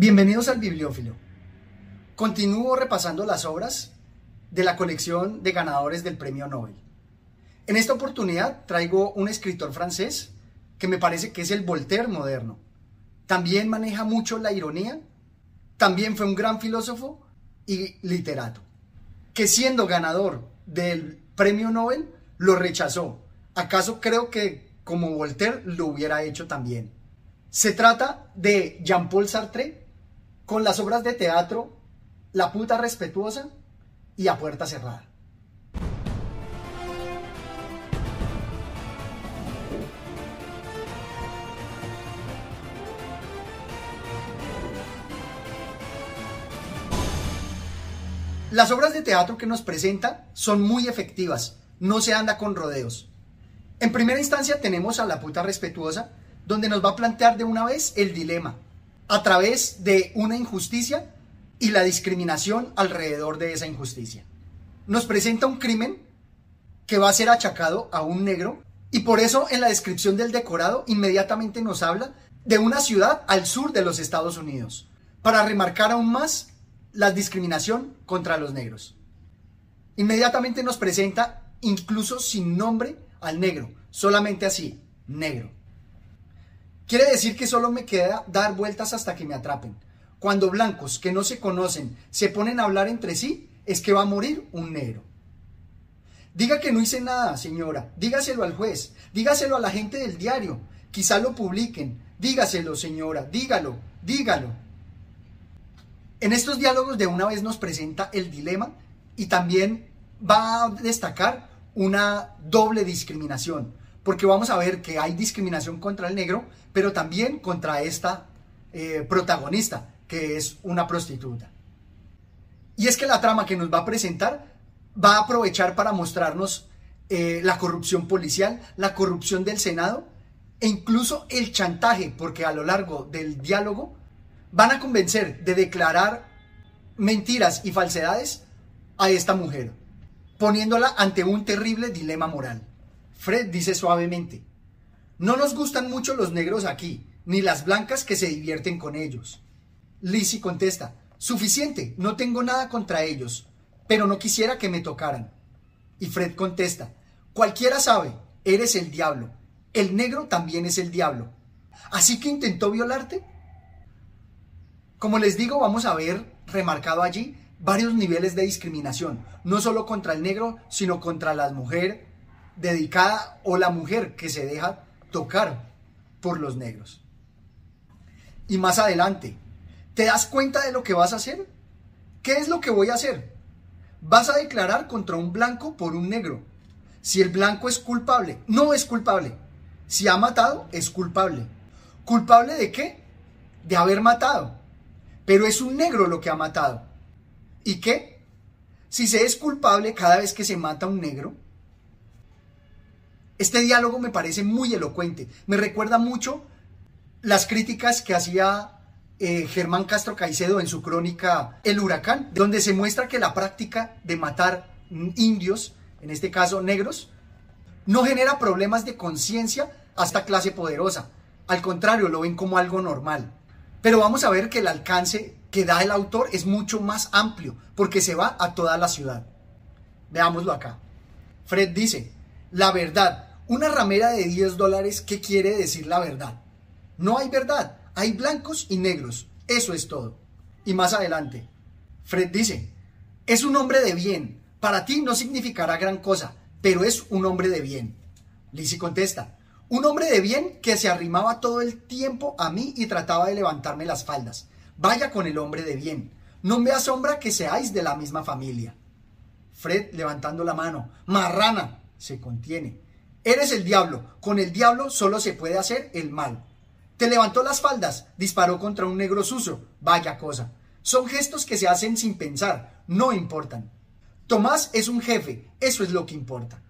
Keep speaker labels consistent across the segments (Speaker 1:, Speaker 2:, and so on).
Speaker 1: Bienvenidos al Bibliófilo. Continúo repasando las obras de la colección de ganadores del Premio Nobel. En esta oportunidad traigo un escritor francés que me parece que es el Voltaire moderno. También maneja mucho la ironía, también fue un gran filósofo y literato, que siendo ganador del Premio Nobel lo rechazó. ¿Acaso creo que como Voltaire lo hubiera hecho también? Se trata de Jean-Paul Sartre con las obras de teatro La puta respetuosa y A puerta cerrada. Las obras de teatro que nos presenta son muy efectivas, no se anda con rodeos. En primera instancia tenemos a la puta respetuosa, donde nos va a plantear de una vez el dilema, a través de una injusticia y la discriminación alrededor de esa injusticia. Nos presenta un crimen que va a ser achacado a un negro y por eso en la descripción del decorado inmediatamente nos habla de una ciudad al sur de los Estados Unidos, para remarcar aún más la discriminación contra los negros. Inmediatamente nos presenta, incluso sin nombre, al negro, solamente así, negro. Quiere decir que solo me queda dar vueltas hasta que me atrapen. Cuando blancos que no se conocen se ponen a hablar entre sí, es que va a morir un negro. Diga que no hice nada, señora. Dígaselo al juez. Dígaselo a la gente del diario. Quizá lo publiquen. Dígaselo, señora. Dígalo. Dígalo. En estos diálogos de una vez nos presenta el dilema y también va a destacar una doble discriminación, porque vamos a ver que hay discriminación contra el negro, pero también contra esta eh, protagonista, que es una prostituta. Y es que la trama que nos va a presentar va a aprovechar para mostrarnos eh, la corrupción policial, la corrupción del Senado e incluso el chantaje, porque a lo largo del diálogo van a convencer de declarar mentiras y falsedades a esta mujer, poniéndola ante un terrible dilema moral. Fred dice suavemente, no nos gustan mucho los negros aquí, ni las blancas que se divierten con ellos. Lizzie contesta, suficiente, no tengo nada contra ellos, pero no quisiera que me tocaran. Y Fred contesta, cualquiera sabe, eres el diablo, el negro también es el diablo. ¿Así que intentó violarte? Como les digo, vamos a ver remarcado allí varios niveles de discriminación, no solo contra el negro, sino contra la mujer dedicada o la mujer que se deja tocar por los negros. Y más adelante, ¿te das cuenta de lo que vas a hacer? ¿Qué es lo que voy a hacer? Vas a declarar contra un blanco por un negro. Si el blanco es culpable, no es culpable. Si ha matado, es culpable. ¿Culpable de qué? De haber matado. Pero es un negro lo que ha matado. ¿Y qué? Si se es culpable cada vez que se mata un negro. Este diálogo me parece muy elocuente. Me recuerda mucho las críticas que hacía eh, Germán Castro Caicedo en su crónica El huracán, donde se muestra que la práctica de matar indios, en este caso negros, no genera problemas de conciencia a esta clase poderosa. Al contrario, lo ven como algo normal. Pero vamos a ver que el alcance que da el autor es mucho más amplio, porque se va a toda la ciudad. Veámoslo acá. Fred dice, la verdad, una ramera de 10 dólares, ¿qué quiere decir la verdad? No hay verdad, hay blancos y negros, eso es todo. Y más adelante, Fred dice, es un hombre de bien, para ti no significará gran cosa, pero es un hombre de bien. Lizzie contesta, un hombre de bien que se arrimaba todo el tiempo a mí y trataba de levantarme las faldas. Vaya con el hombre de bien. No me asombra que seáis de la misma familia. Fred levantando la mano. Marrana. Se contiene. Eres el diablo. Con el diablo solo se puede hacer el mal. Te levantó las faldas. Disparó contra un negro sucio. Vaya cosa. Son gestos que se hacen sin pensar. No importan. Tomás es un jefe. Eso es lo que importa.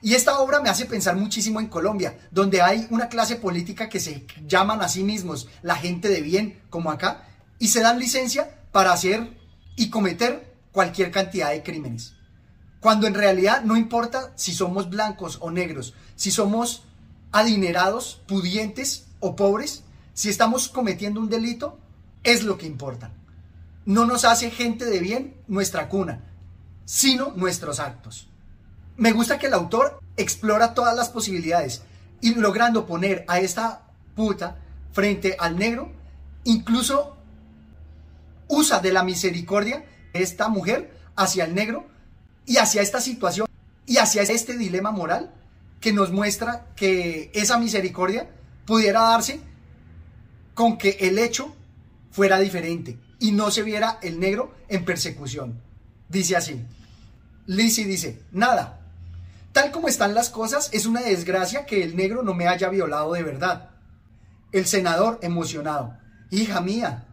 Speaker 1: Y esta obra me hace pensar muchísimo en Colombia, donde hay una clase política que se llaman a sí mismos la gente de bien, como acá, y se dan licencia para hacer y cometer cualquier cantidad de crímenes. Cuando en realidad no importa si somos blancos o negros, si somos adinerados, pudientes o pobres, si estamos cometiendo un delito, es lo que importa. No nos hace gente de bien nuestra cuna, sino nuestros actos. Me gusta que el autor explora todas las posibilidades y logrando poner a esta puta frente al negro, incluso usa de la misericordia de esta mujer hacia el negro y hacia esta situación y hacia este dilema moral que nos muestra que esa misericordia pudiera darse con que el hecho fuera diferente y no se viera el negro en persecución. Dice así. Lizzie dice, nada. Tal como están las cosas, es una desgracia que el negro no me haya violado de verdad. El senador emocionado, hija mía.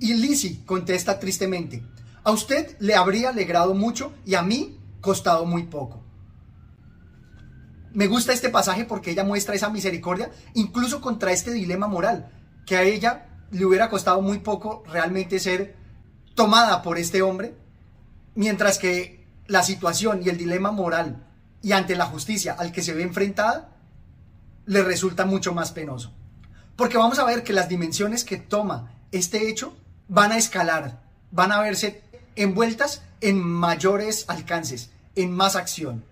Speaker 1: Y Lizzie contesta tristemente, a usted le habría alegrado mucho y a mí costado muy poco. Me gusta este pasaje porque ella muestra esa misericordia, incluso contra este dilema moral, que a ella le hubiera costado muy poco realmente ser tomada por este hombre, mientras que la situación y el dilema moral y ante la justicia al que se ve enfrentada le resulta mucho más penoso. Porque vamos a ver que las dimensiones que toma este hecho van a escalar, van a verse envueltas en mayores alcances, en más acción.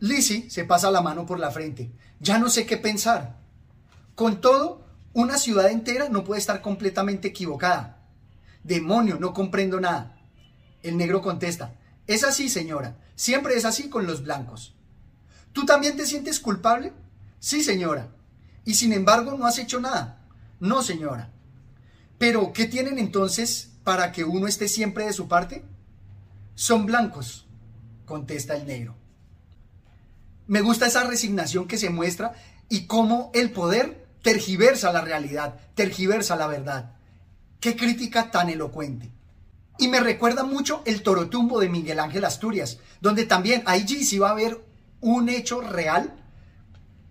Speaker 1: Lizzie se pasa la mano por la frente. Ya no sé qué pensar. Con todo, una ciudad entera no puede estar completamente equivocada. Demonio, no comprendo nada. El negro contesta, es así, señora. Siempre es así con los blancos. ¿Tú también te sientes culpable? Sí, señora. Y sin embargo no has hecho nada. No, señora. Pero, ¿qué tienen entonces para que uno esté siempre de su parte? Son blancos, contesta el negro. Me gusta esa resignación que se muestra y cómo el poder tergiversa la realidad, tergiversa la verdad. Qué crítica tan elocuente. Y me recuerda mucho el Torotumbo de Miguel Ángel Asturias, donde también allí sí va a haber un hecho real,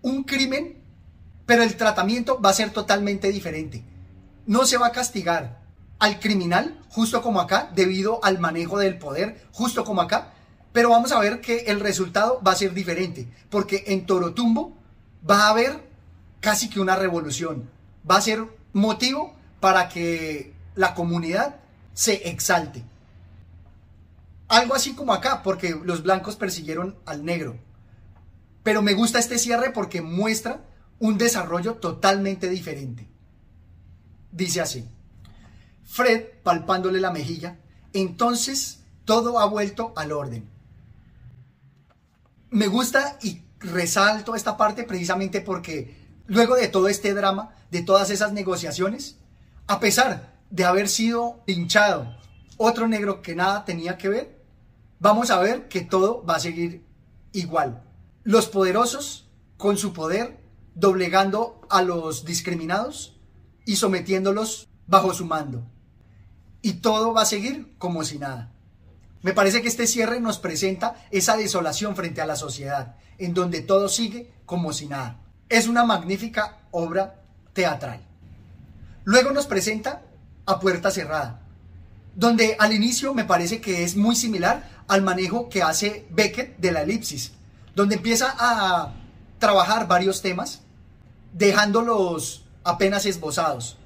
Speaker 1: un crimen, pero el tratamiento va a ser totalmente diferente. No se va a castigar al criminal, justo como acá, debido al manejo del poder, justo como acá, pero vamos a ver que el resultado va a ser diferente, porque en Torotumbo va a haber casi que una revolución. Va a ser motivo para que la comunidad se exalte. Algo así como acá, porque los blancos persiguieron al negro. Pero me gusta este cierre porque muestra un desarrollo totalmente diferente. Dice así, Fred palpándole la mejilla, entonces todo ha vuelto al orden. Me gusta y resalto esta parte precisamente porque Luego de todo este drama, de todas esas negociaciones, a pesar de haber sido hinchado otro negro que nada tenía que ver, vamos a ver que todo va a seguir igual. Los poderosos, con su poder, doblegando a los discriminados y sometiéndolos bajo su mando. Y todo va a seguir como si nada. Me parece que este cierre nos presenta esa desolación frente a la sociedad, en donde todo sigue como si nada. Es una magnífica obra teatral. Luego nos presenta A Puerta Cerrada, donde al inicio me parece que es muy similar al manejo que hace Beckett de la elipsis, donde empieza a trabajar varios temas, dejándolos apenas esbozados.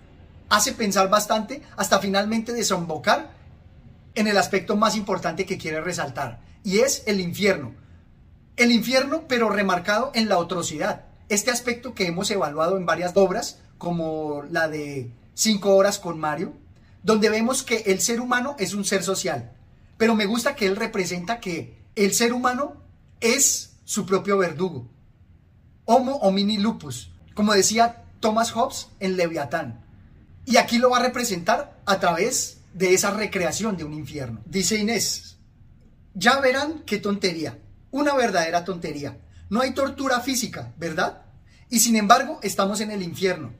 Speaker 1: Hace pensar bastante hasta finalmente desembocar en el aspecto más importante que quiere resaltar, y es el infierno. El infierno, pero remarcado en la atrocidad este aspecto que hemos evaluado en varias obras, como la de Cinco horas con Mario, donde vemos que el ser humano es un ser social, pero me gusta que él representa que el ser humano es su propio verdugo. Homo homini lupus, como decía Thomas Hobbes en Leviatán. Y aquí lo va a representar a través de esa recreación de un infierno. Dice Inés, ya verán qué tontería, una verdadera tontería. No hay tortura física, ¿verdad? Y sin embargo, estamos en el infierno.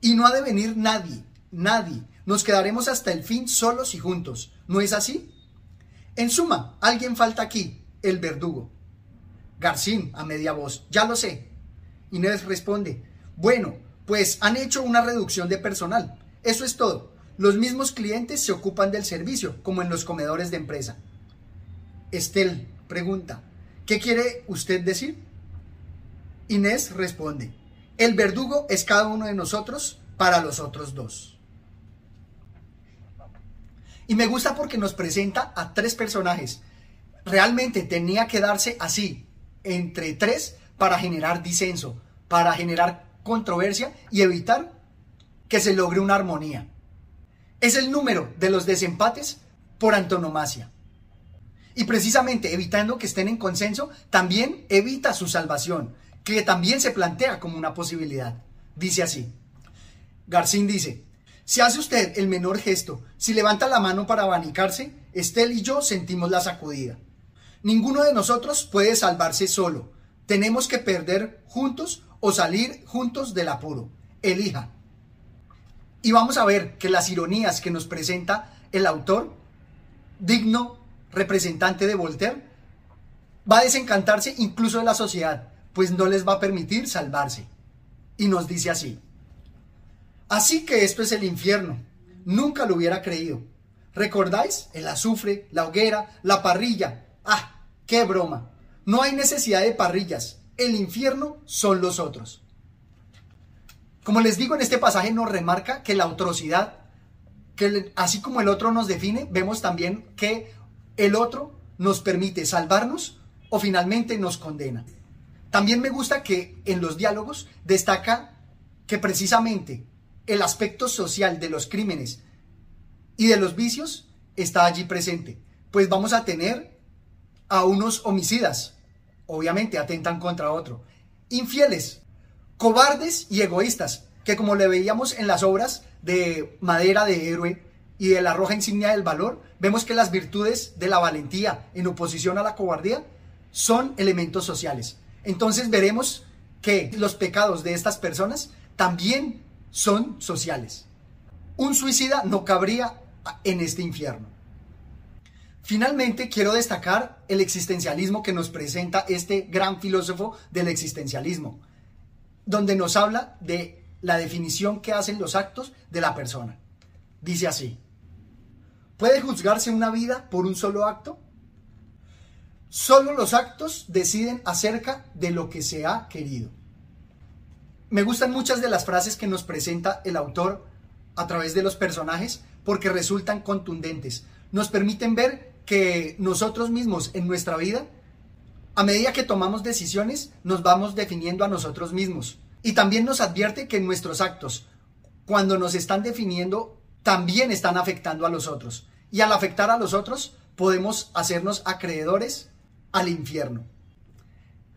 Speaker 1: Y no ha de venir nadie, nadie. Nos quedaremos hasta el fin solos y juntos. ¿No es así? En suma, alguien falta aquí, el verdugo. Garcín, a media voz, ya lo sé. Inés responde, bueno, pues han hecho una reducción de personal. Eso es todo. Los mismos clientes se ocupan del servicio, como en los comedores de empresa. Estel pregunta, ¿Qué quiere usted decir? Inés responde, el verdugo es cada uno de nosotros para los otros dos. Y me gusta porque nos presenta a tres personajes. Realmente tenía que darse así, entre tres, para generar disenso, para generar controversia y evitar que se logre una armonía. Es el número de los desempates por antonomasia. Y precisamente evitando que estén en consenso, también evita su salvación, que también se plantea como una posibilidad. Dice así. Garcín dice, si hace usted el menor gesto, si levanta la mano para abanicarse, Estel y yo sentimos la sacudida. Ninguno de nosotros puede salvarse solo. Tenemos que perder juntos o salir juntos del apuro. Elija. Y vamos a ver que las ironías que nos presenta el autor, digno representante de Voltaire, va a desencantarse incluso de la sociedad, pues no les va a permitir salvarse. Y nos dice así. Así que esto es el infierno. Nunca lo hubiera creído. ¿Recordáis? El azufre, la hoguera, la parrilla. ¡Ah! ¡Qué broma! No hay necesidad de parrillas. El infierno son los otros. Como les digo, en este pasaje nos remarca que la atrocidad, que así como el otro nos define, vemos también que el otro nos permite salvarnos o finalmente nos condena. También me gusta que en los diálogos destaca que precisamente el aspecto social de los crímenes y de los vicios está allí presente. Pues vamos a tener a unos homicidas, obviamente atentan contra otro, infieles, cobardes y egoístas, que como le veíamos en las obras de Madera de Héroe y de la Roja Insignia del Valor, vemos que las virtudes de la valentía en oposición a la cobardía son elementos sociales. Entonces veremos que los pecados de estas personas también son sociales. Un suicida no cabría en este infierno. Finalmente, quiero destacar el existencialismo que nos presenta este gran filósofo del existencialismo, donde nos habla de la definición que hacen los actos de la persona. Dice así, ¿puede juzgarse una vida por un solo acto? Solo los actos deciden acerca de lo que se ha querido. Me gustan muchas de las frases que nos presenta el autor a través de los personajes porque resultan contundentes. Nos permiten ver que nosotros mismos en nuestra vida, a medida que tomamos decisiones, nos vamos definiendo a nosotros mismos. Y también nos advierte que nuestros actos, cuando nos están definiendo, también están afectando a los otros. Y al afectar a los otros, podemos hacernos acreedores al infierno.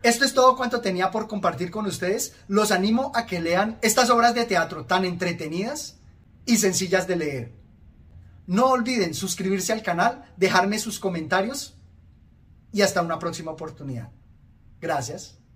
Speaker 1: Esto es todo cuanto tenía por compartir con ustedes. Los animo a que lean estas obras de teatro tan entretenidas y sencillas de leer. No olviden suscribirse al canal, dejarme sus comentarios y hasta una próxima oportunidad. Gracias.